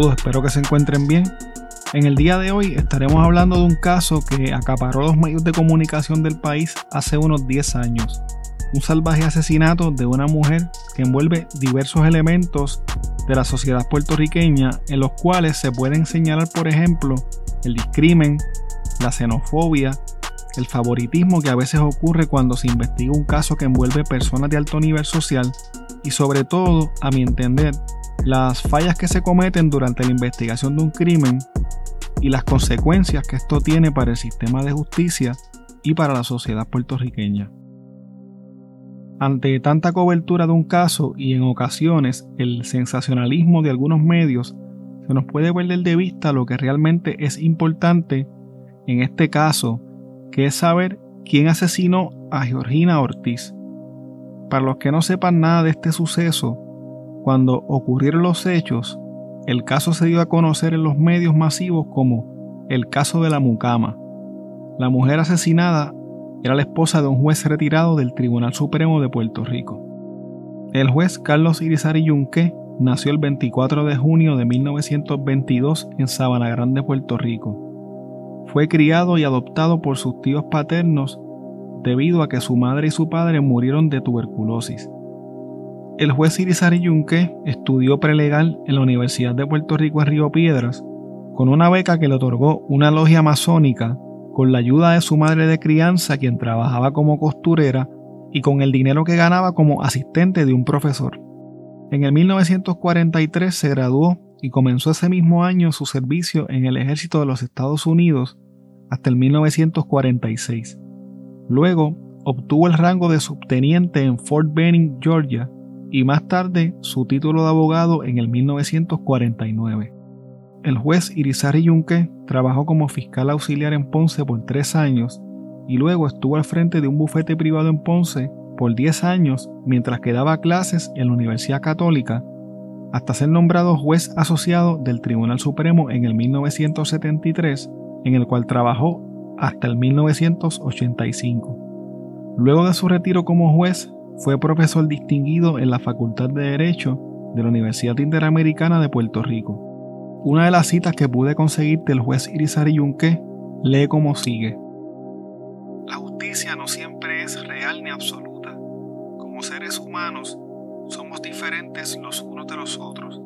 Saludos, espero que se encuentren bien. En el día de hoy estaremos hablando de un caso que acaparó los medios de comunicación del país hace unos 10 años. Un salvaje asesinato de una mujer que envuelve diversos elementos de la sociedad puertorriqueña en los cuales se pueden señalar, por ejemplo, el discrimen, la xenofobia, el favoritismo que a veces ocurre cuando se investiga un caso que envuelve personas de alto nivel social y sobre todo, a mi entender, las fallas que se cometen durante la investigación de un crimen y las consecuencias que esto tiene para el sistema de justicia y para la sociedad puertorriqueña. Ante tanta cobertura de un caso y en ocasiones el sensacionalismo de algunos medios, se nos puede perder de vista lo que realmente es importante en este caso, que es saber quién asesinó a Georgina Ortiz. Para los que no sepan nada de este suceso, cuando ocurrieron los hechos, el caso se dio a conocer en los medios masivos como el caso de la mucama. La mujer asesinada era la esposa de un juez retirado del Tribunal Supremo de Puerto Rico. El juez Carlos Irizarry Yunque nació el 24 de junio de 1922 en Sabana Grande, Puerto Rico. Fue criado y adoptado por sus tíos paternos debido a que su madre y su padre murieron de tuberculosis. El juez Irizarry Yunque estudió prelegal en la Universidad de Puerto Rico en Río Piedras con una beca que le otorgó una logia masónica con la ayuda de su madre de crianza quien trabajaba como costurera y con el dinero que ganaba como asistente de un profesor. En el 1943 se graduó y comenzó ese mismo año su servicio en el ejército de los Estados Unidos hasta el 1946. Luego obtuvo el rango de subteniente en Fort Benning, Georgia, y más tarde su título de abogado en el 1949. El juez Irizarry Yunque trabajó como fiscal auxiliar en Ponce por tres años y luego estuvo al frente de un bufete privado en Ponce por 10 años mientras que daba clases en la Universidad Católica hasta ser nombrado juez asociado del Tribunal Supremo en el 1973, en el cual trabajó hasta el 1985. Luego de su retiro como juez, fue profesor distinguido en la Facultad de Derecho de la Universidad Interamericana de Puerto Rico. Una de las citas que pude conseguir del juez Irizarry Yunque lee como sigue. La justicia no siempre es real ni absoluta. Como seres humanos, somos diferentes los unos de los otros.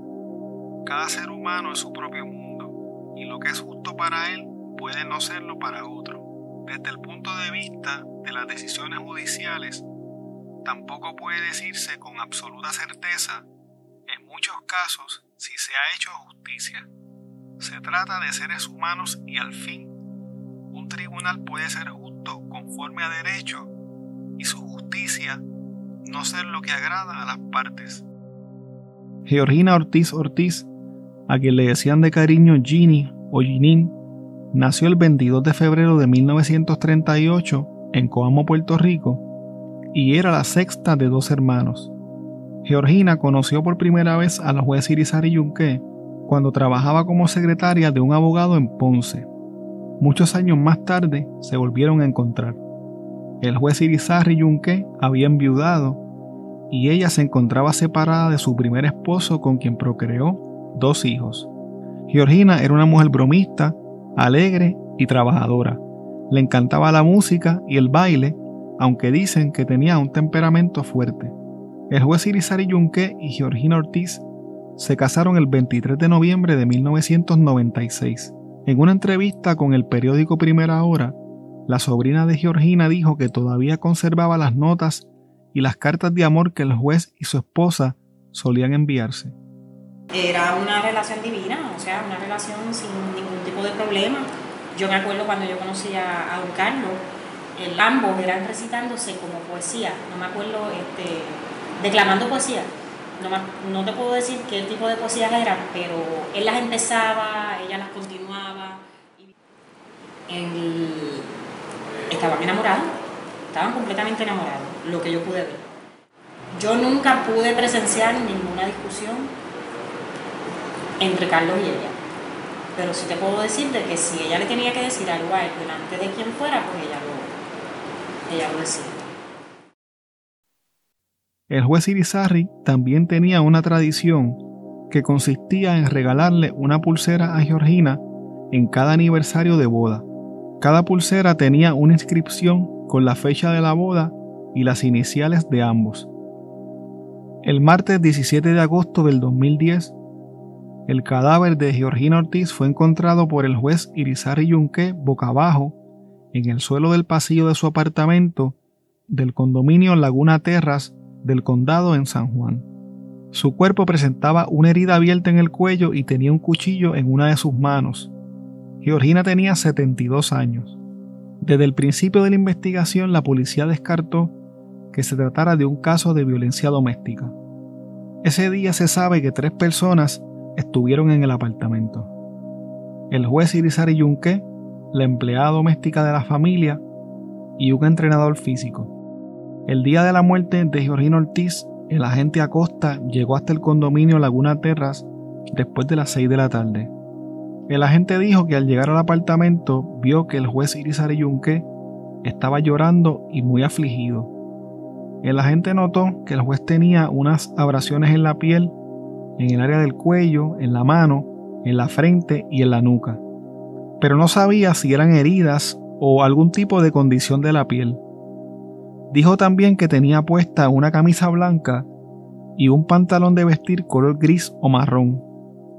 Cada ser humano es su propio mundo, y lo que es justo para él puede no serlo para otro. Desde el punto de vista de las decisiones judiciales, tampoco puede decirse con absoluta certeza, en muchos casos, si se ha hecho justicia. Se trata de seres humanos y al fin, un tribunal puede ser justo conforme a derecho y su justicia no ser lo que agrada a las partes. Georgina Ortiz Ortiz, a quien le decían de cariño Ginny o Ginin, nació el 22 de febrero de 1938 en Coamo, Puerto Rico, y era la sexta de dos hermanos. Georgina conoció por primera vez a la juez Irizarry Yunque cuando trabajaba como secretaria de un abogado en Ponce. Muchos años más tarde se volvieron a encontrar. El juez Irizarry Yunque había enviudado y ella se encontraba separada de su primer esposo con quien procreó dos hijos. Georgina era una mujer bromista, alegre y trabajadora. Le encantaba la música y el baile aunque dicen que tenía un temperamento fuerte. El juez Irizarry Yunque y Georgina Ortiz se casaron el 23 de noviembre de 1996. En una entrevista con el periódico Primera Hora, la sobrina de Georgina dijo que todavía conservaba las notas y las cartas de amor que el juez y su esposa solían enviarse. Era una relación divina, o sea, una relación sin ningún tipo de problema. Yo me acuerdo cuando yo conocí a, a don Carlos, el, ambos eran recitándose como poesía, no me acuerdo, este, declamando poesía. No, te puedo decir qué tipo de poesías eran, pero él las empezaba, ella las continuaba. estaban enamorados, estaban completamente enamorados, lo que yo pude ver. Yo nunca pude presenciar ninguna discusión entre Carlos y ella. Pero sí te puedo decir de que si ella le tenía que decir algo a él delante de quien fuera, pues ella lo, el juez Irizarry también tenía una tradición que consistía en regalarle una pulsera a Georgina en cada aniversario de boda. Cada pulsera tenía una inscripción con la fecha de la boda y las iniciales de ambos. El martes 17 de agosto del 2010, el cadáver de Georgina Ortiz fue encontrado por el juez Irizarry Yunque boca abajo en el suelo del pasillo de su apartamento del condominio Laguna Terras del condado en San Juan. Su cuerpo presentaba una herida abierta en el cuello y tenía un cuchillo en una de sus manos. Georgina tenía 72 años. Desde el principio de la investigación la policía descartó que se tratara de un caso de violencia doméstica. Ese día se sabe que tres personas estuvieron en el apartamento. El juez Irizarry Yunque, la empleada doméstica de la familia y un entrenador físico. El día de la muerte de Georgina Ortiz, el agente Acosta llegó hasta el condominio Laguna Terras después de las 6 de la tarde. El agente dijo que al llegar al apartamento vio que el juez Irizarry Yunque estaba llorando y muy afligido. El agente notó que el juez tenía unas abrasiones en la piel, en el área del cuello, en la mano, en la frente y en la nuca, pero no sabía si eran heridas o algún tipo de condición de la piel. Dijo también que tenía puesta una camisa blanca y un pantalón de vestir color gris o marrón.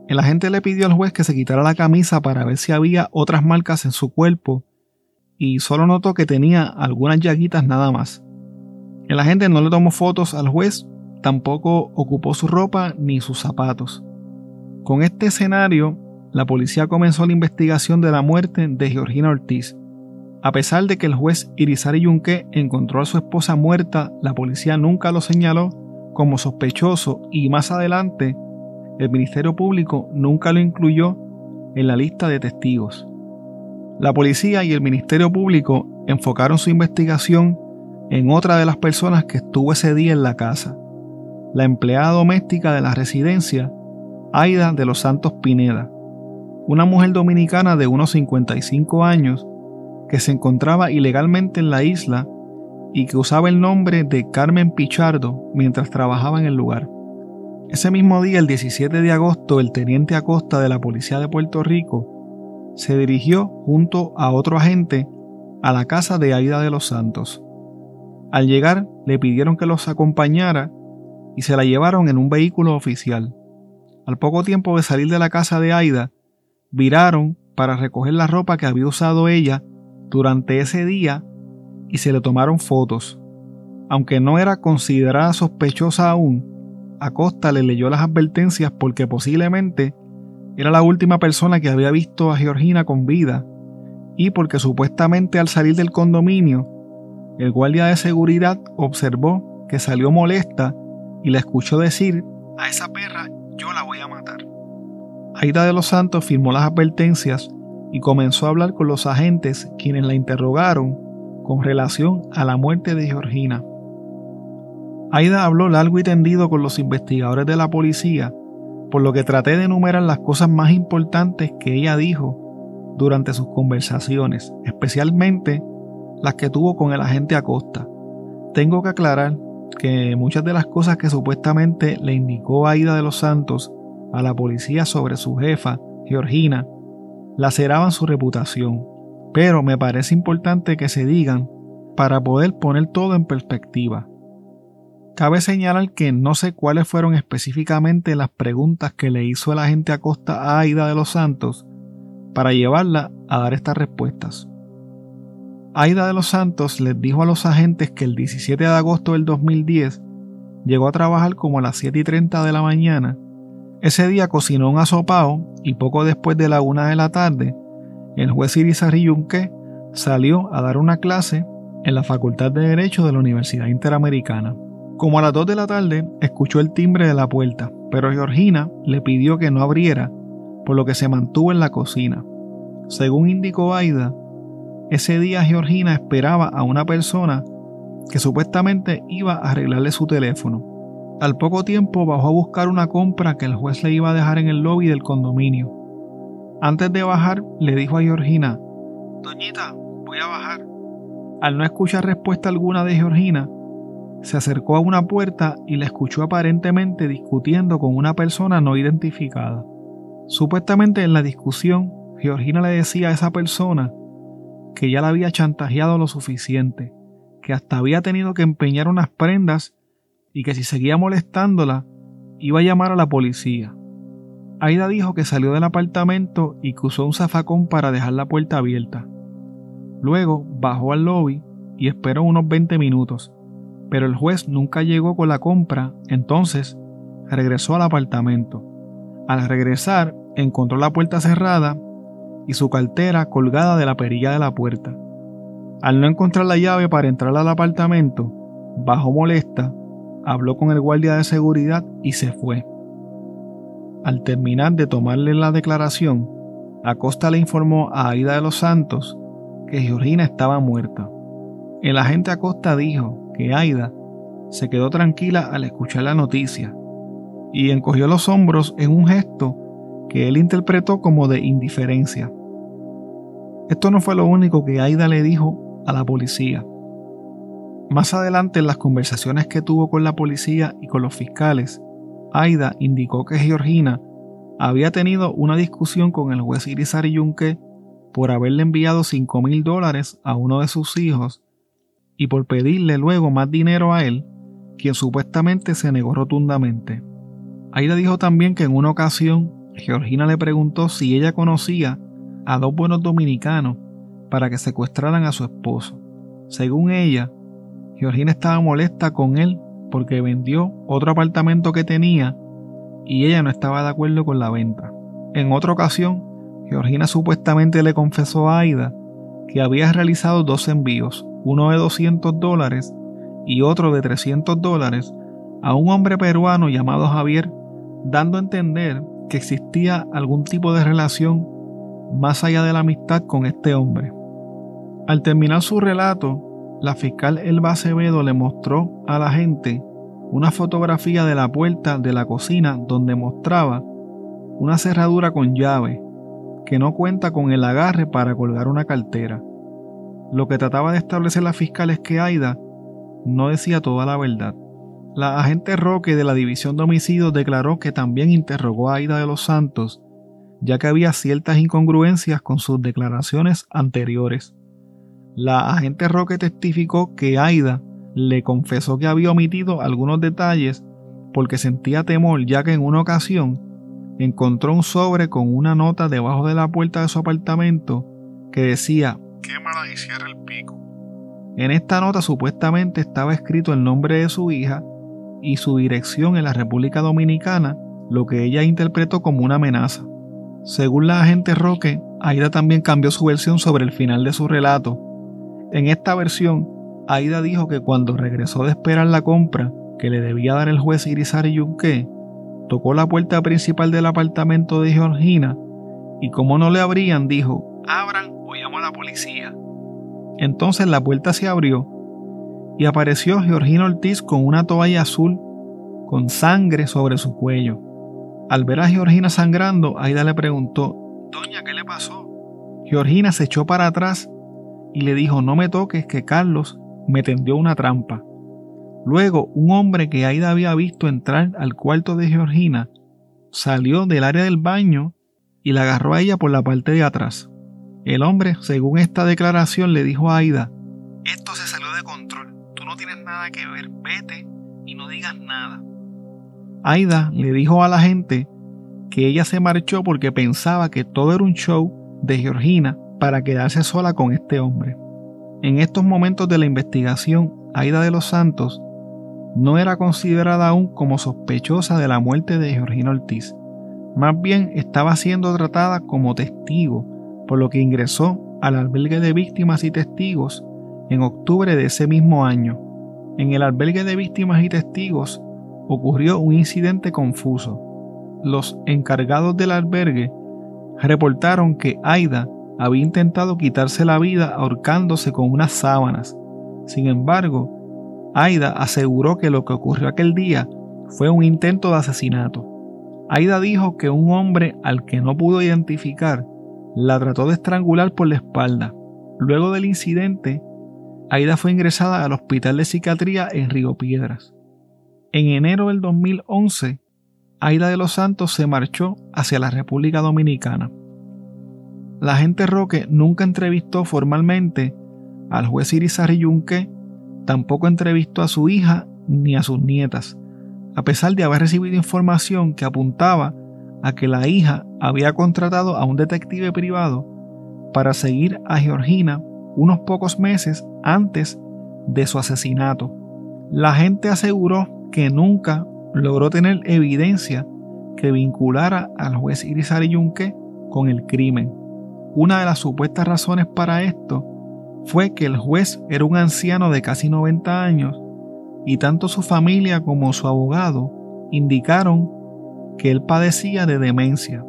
El agente le pidió al juez que se quitara la camisa para ver si había otras marcas en su cuerpo y solo notó que tenía algunas llaguitas nada más. El agente no le tomó fotos al juez, tampoco ocupó su ropa ni sus zapatos. Con este escenario, la policía comenzó la investigación de la muerte de Georgina Ortiz. A pesar de que el juez Irizarry Yunque encontró a su esposa muerta, la policía nunca lo señaló como sospechoso y más adelante el Ministerio Público nunca lo incluyó en la lista de testigos. La policía y el Ministerio Público enfocaron su investigación en otra de las personas que estuvo ese día en la casa, la empleada doméstica de la residencia, Aida de los Santos Pineda, una mujer dominicana de unos 55 años que se encontraba ilegalmente en la isla y que usaba el nombre de Carmen Pichardo mientras trabajaba en el lugar. Ese mismo día, el 17 de agosto, el teniente Acosta de la Policía de Puerto Rico se dirigió junto a otro agente a la casa de Aida de los Santos. Al llegar, le pidieron que los acompañara y se la llevaron en un vehículo oficial. Al poco tiempo de salir de la casa de Aida, viraron para recoger la ropa que había usado ella durante ese día y se le tomaron fotos. Aunque no era considerada sospechosa aún, Acosta le leyó las advertencias porque posiblemente era la última persona que había visto a Georgina con vida y porque supuestamente al salir del condominio, el guardia de seguridad observó que salió molesta y le escuchó decir, a esa perra yo la voy a matar. Aida de los Santos firmó las advertencias y comenzó a hablar con los agentes quienes la interrogaron con relación a la muerte de Georgina. Aida habló largo y tendido con los investigadores de la policía, por lo que traté de enumerar las cosas más importantes que ella dijo durante sus conversaciones, especialmente las que tuvo con el agente Acosta. Tengo que aclarar que muchas de las cosas que supuestamente le indicó Aida de los Santos a la policía sobre su jefa, Georgina, laceraban su reputación, pero me parece importante que se digan para poder poner todo en perspectiva. Cabe señalar que no sé cuáles fueron específicamente las preguntas que le hizo el agente Acosta a Aida de los Santos para llevarla a dar estas respuestas. Aida de los Santos les dijo a los agentes que el 17 de agosto del 2010 llegó a trabajar como a las 7 y 30 de la mañana ese día cocinó un asopao y poco después de la una de la tarde, el juez Irizarry Yunque salió a dar una clase en la Facultad de Derecho de la Universidad Interamericana. Como a las 2 de la tarde, escuchó el timbre de la puerta, pero Georgina le pidió que no abriera, por lo que se mantuvo en la cocina. Según indicó Aida, ese día Georgina esperaba a una persona que supuestamente iba a arreglarle su teléfono. Al poco tiempo bajó a buscar una compra que el juez le iba a dejar en el lobby del condominio. Antes de bajar, le dijo a Georgina, Doñita, voy a bajar. Al no escuchar respuesta alguna de Georgina, se acercó a una puerta y la escuchó aparentemente discutiendo con una persona no identificada. Supuestamente en la discusión, Georgina le decía a esa persona que ya la había chantajeado lo suficiente, que hasta había tenido que empeñar unas prendas y que si seguía molestándola, iba a llamar a la policía. Aida dijo que salió del apartamento y que usó un zafacón para dejar la puerta abierta. Luego bajó al lobby y esperó unos 20 minutos, pero el juez nunca llegó con la compra, entonces regresó al apartamento. Al regresar, encontró la puerta cerrada y su cartera colgada de la perilla de la puerta. Al no encontrar la llave para entrar al apartamento, bajó molesta, habló con el guardia de seguridad y se fue. Al terminar de tomarle la declaración, Acosta le informó a Aida de los Santos que Georgina estaba muerta. El agente Acosta dijo que Aida se quedó tranquila al escuchar la noticia y encogió los hombros en un gesto que él interpretó como de indiferencia. Esto no fue lo único que Aida le dijo a la policía. Más adelante en las conversaciones que tuvo con la policía y con los fiscales, Aida indicó que Georgina había tenido una discusión con el juez Irizarry Yunque por haberle enviado 5 mil dólares a uno de sus hijos y por pedirle luego más dinero a él, quien supuestamente se negó rotundamente. Aida dijo también que en una ocasión Georgina le preguntó si ella conocía a dos buenos dominicanos para que secuestraran a su esposo. Según ella, Georgina estaba molesta con él porque vendió otro apartamento que tenía y ella no estaba de acuerdo con la venta. En otra ocasión, Georgina supuestamente le confesó a Aida que había realizado dos envíos, uno de 200 dólares y otro de 300 dólares, a un hombre peruano llamado Javier, dando a entender que existía algún tipo de relación más allá de la amistad con este hombre. Al terminar su relato, la fiscal Elba Acevedo le mostró a la gente una fotografía de la puerta de la cocina donde mostraba una cerradura con llave que no cuenta con el agarre para colgar una cartera. Lo que trataba de establecer la fiscal es que Aida no decía toda la verdad. La agente Roque de la División de Homicidios declaró que también interrogó a Aida de los Santos ya que había ciertas incongruencias con sus declaraciones anteriores. La agente Roque testificó que Aida le confesó que había omitido algunos detalles porque sentía temor ya que en una ocasión encontró un sobre con una nota debajo de la puerta de su apartamento que decía quémala y cierra el pico. En esta nota supuestamente estaba escrito el nombre de su hija y su dirección en la República Dominicana, lo que ella interpretó como una amenaza. Según la agente Roque, Aida también cambió su versión sobre el final de su relato. En esta versión, Aida dijo que cuando regresó de esperar la compra que le debía dar el juez Irizarry Yunque, tocó la puerta principal del apartamento de Georgina y como no le abrían, dijo, abran o llamo a la policía. Entonces la puerta se abrió y apareció Georgina Ortiz con una toalla azul con sangre sobre su cuello. Al ver a Georgina sangrando, Aida le preguntó, Doña, ¿qué le pasó? Georgina se echó para atrás y le dijo, no me toques, que Carlos me tendió una trampa. Luego, un hombre que Aida había visto entrar al cuarto de Georgina salió del área del baño y la agarró a ella por la parte de atrás. El hombre, según esta declaración, le dijo a Aida, esto se salió de control, tú no tienes nada que ver, vete y no digas nada. Aida le dijo a la gente que ella se marchó porque pensaba que todo era un show de Georgina para quedarse sola con este hombre. En estos momentos de la investigación, Aida de los Santos no era considerada aún como sospechosa de la muerte de Georgina Ortiz. Más bien estaba siendo tratada como testigo, por lo que ingresó al albergue de víctimas y testigos en octubre de ese mismo año. En el albergue de víctimas y testigos ocurrió un incidente confuso. Los encargados del albergue reportaron que Aida había intentado quitarse la vida ahorcándose con unas sábanas. Sin embargo, Aida aseguró que lo que ocurrió aquel día fue un intento de asesinato. Aida dijo que un hombre al que no pudo identificar la trató de estrangular por la espalda. Luego del incidente, Aida fue ingresada al Hospital de Psiquiatría en Río Piedras. En enero del 2011, Aida de los Santos se marchó hacia la República Dominicana. La agente Roque nunca entrevistó formalmente al juez Irizarry Yunque, tampoco entrevistó a su hija ni a sus nietas, a pesar de haber recibido información que apuntaba a que la hija había contratado a un detective privado para seguir a Georgina unos pocos meses antes de su asesinato. La gente aseguró que nunca logró tener evidencia que vinculara al juez Irizarry Yunque con el crimen. Una de las supuestas razones para esto fue que el juez era un anciano de casi 90 años y tanto su familia como su abogado indicaron que él padecía de demencia.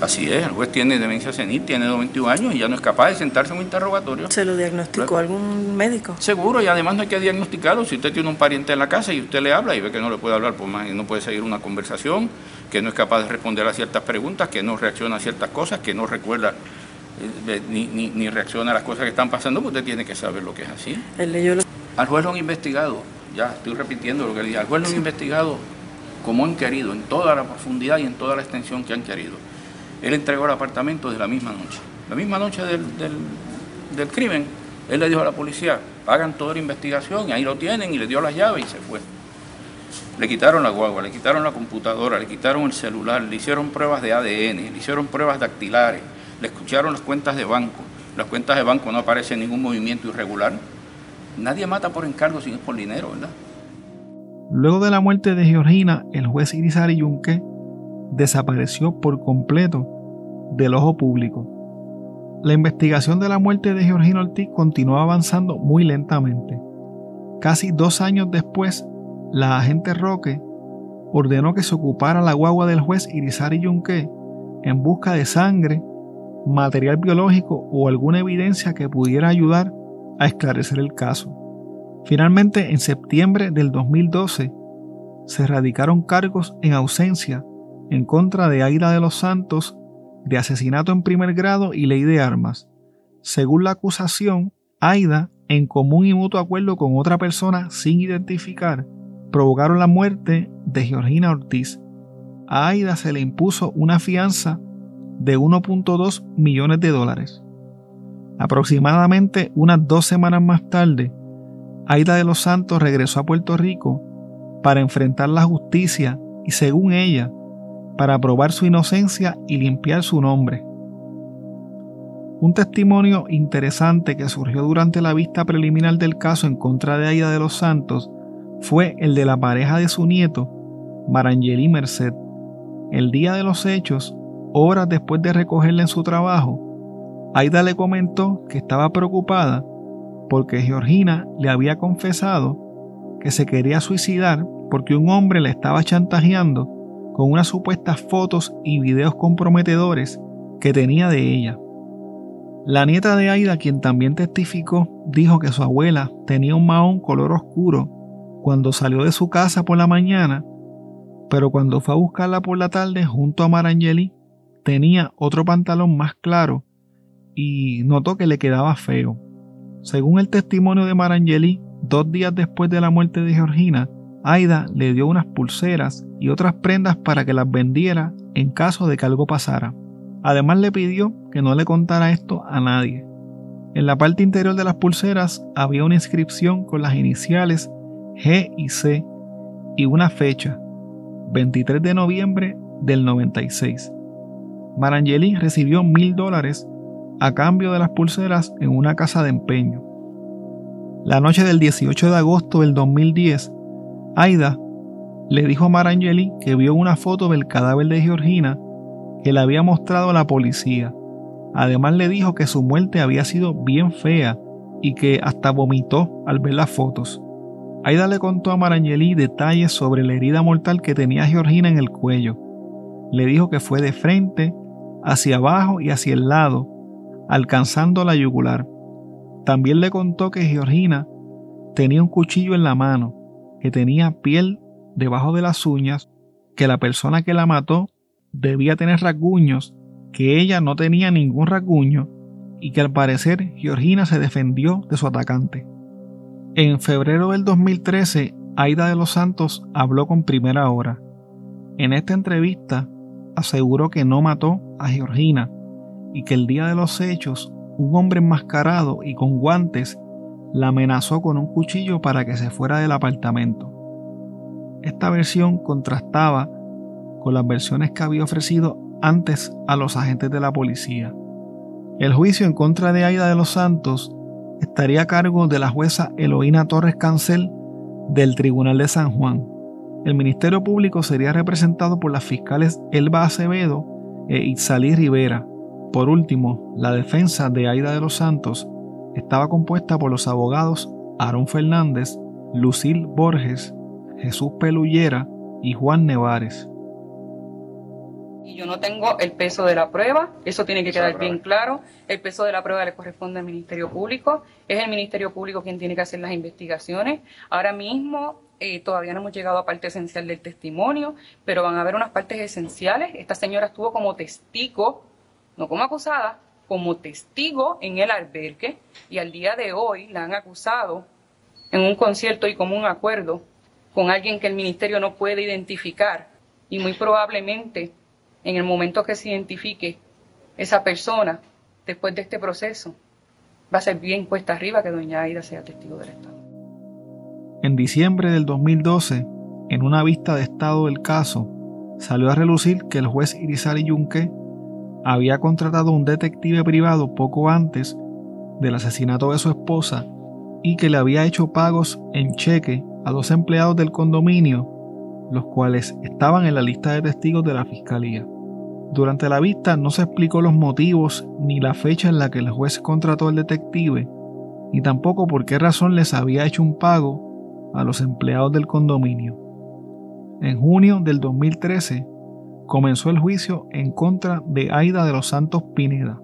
Así es, el juez tiene demencia senil, tiene 91 años y ya no es capaz de sentarse en un interrogatorio. ¿Se lo diagnosticó algún médico? Seguro, y además no hay que diagnosticarlo. Si usted tiene un pariente en la casa y usted le habla y ve que no le puede hablar, pues más, no puede seguir una conversación, que no es capaz de responder a ciertas preguntas, que no reacciona a ciertas cosas, que no recuerda eh, ni, ni, reacciona a las cosas que están pasando, pues usted tiene que saber lo que es así. Al juez lo han investigado, ya estoy repitiendo lo que le dije, al juez lo han investigado como han querido, en toda la profundidad y en toda la extensión que han querido. Él entregó el apartamento de la misma noche. La misma noche del, del, crimen, él le dijo a la policía, hagan toda la investigación, y ahí lo tienen, y le dio las llaves y se fue. Le quitaron la guagua, le quitaron la computadora, le quitaron el celular, le hicieron pruebas de ADN, le hicieron pruebas dactilares, le escucharon las cuentas de banco. Las cuentas de banco no aparece ningún movimiento irregular. Nadie mata por encargo si es por dinero, ¿verdad? Luego de la muerte de Georgina, el juez Irizarry Yunque desapareció por completo del ojo público. La investigación de la muerte de Georgina Ortiz continuó avanzando muy lentamente. Casi dos años después, la agente Roque ordenó que se ocupara la guagua del juez Irizarry Yunque en busca de sangre, material biológico o alguna evidencia que pudiera ayudar a esclarecer el caso. Finalmente, en septiembre del 2012, se radicaron cargos en ausencia en contra de Aida de los Santos de asesinato en primer grado y ley de armas. Según la acusación, Aida, en común y mutuo acuerdo con otra persona sin identificar, provocaron la muerte de Georgina Ortiz. A Aida se le impuso una fianza de 1.2 millones de dólares. Aproximadamente unas dos semanas más tarde, Aida de los Santos regresó a Puerto Rico para enfrentar la justicia y, según ella, para probar su inocencia y limpiar su nombre. Un testimonio interesante que surgió durante la vista preliminar del caso en contra de Aida de los Santos fue el de la pareja de su nieto, Marangeli Merced. El día de los hechos, horas después de recogerla en su trabajo, Aida le comentó que estaba preocupada porque Georgina le había confesado que se quería suicidar porque un hombre le estaba chantajeando con unas supuestas fotos y videos comprometedores que tenía de ella. La nieta de Aida, quien también testificó, dijo que su abuela tenía un mahón color oscuro cuando salió de su casa por la mañana, pero cuando fue a buscarla por la tarde junto a Marangeli, tenía otro pantalón más claro y notó que le quedaba feo. Según el testimonio de Marangeli, dos días después de la muerte de Georgina, Aida le dio unas pulseras y otras prendas para que las vendiera en caso de que algo pasara. Además le pidió que no le contara esto a nadie. En la parte interior de las pulseras había una inscripción con las iniciales G y C y una fecha, 23 de noviembre del 96. Marangeli recibió mil dólares a cambio de las pulseras en una casa de empeño. La noche del 18 de agosto del 2010, Aida le dijo a Marangeli que vio una foto del cadáver de Georgina que le había mostrado a la policía. Además le dijo que su muerte había sido bien fea y que hasta vomitó al ver las fotos. Aida le contó a Marangeli detalles sobre la herida mortal que tenía Georgina en el cuello. Le dijo que fue de frente, hacia abajo y hacia el lado, alcanzando la yugular. También le contó que Georgina tenía un cuchillo en la mano, que tenía piel debajo de las uñas, que la persona que la mató debía tener rasguños, que ella no tenía ningún rasguño y que al parecer Georgina se defendió de su atacante. En febrero del 2013, Aida de los Santos habló con Primera Hora. En esta entrevista aseguró que no mató a Georgina y que el día de los hechos un hombre enmascarado y con guantes la amenazó con un cuchillo para que se fuera del apartamento. Esta versión contrastaba con las versiones que había ofrecido antes a los agentes de la policía. El juicio en contra de Aida de los Santos estaría a cargo de la jueza Eloína Torres Cancel del Tribunal de San Juan. El Ministerio Público sería representado por las fiscales Elba Acevedo e Itzalí Rivera. Por último, la defensa de Aida de los Santos estaba compuesta por los abogados Aarón Fernández, Lucil Borges, Jesús Pelullera y Juan Nevares y yo no tengo el peso de la prueba, eso tiene que quedar bien claro, el peso de la prueba le corresponde al Ministerio Público, es el Ministerio Público quien tiene que hacer las investigaciones. Ahora mismo eh, todavía no hemos llegado a parte esencial del testimonio, pero van a haber unas partes esenciales. Esta señora estuvo como testigo, no como acusada, como testigo en el albergue y al día de hoy la han acusado en un concierto y como un acuerdo con alguien que el ministerio no puede identificar. Y muy probablemente en el momento que se identifique esa persona, después de este proceso, va a ser bien cuesta arriba que doña Aida sea testigo del Estado. En diciembre del 2012, en una vista de estado del caso, salió a relucir que el juez Irizarry Yunque había contratado un detective privado poco antes del asesinato de su esposa y que le había hecho pagos en cheque a dos empleados del condominio, los cuales estaban en la lista de testigos de la fiscalía. Durante la vista no se explicó los motivos ni la fecha en la que el juez contrató al detective, ni tampoco por qué razón les había hecho un pago a los empleados del condominio. En junio del 2013 comenzó el juicio en contra de Aida de los Santos Pineda.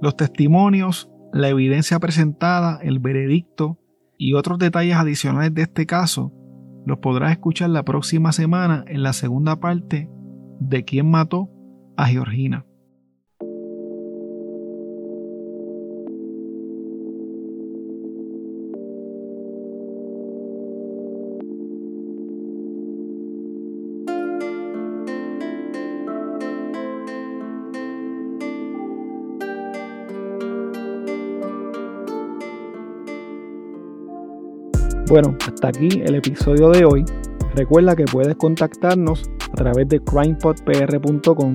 Los testimonios, la evidencia presentada, el veredicto y otros detalles adicionales de este caso los podrás escuchar la próxima semana en la segunda parte de quién mató a Georgina. Bueno, hasta aquí el episodio de hoy. Recuerda que puedes contactarnos a través de crimepodpr.com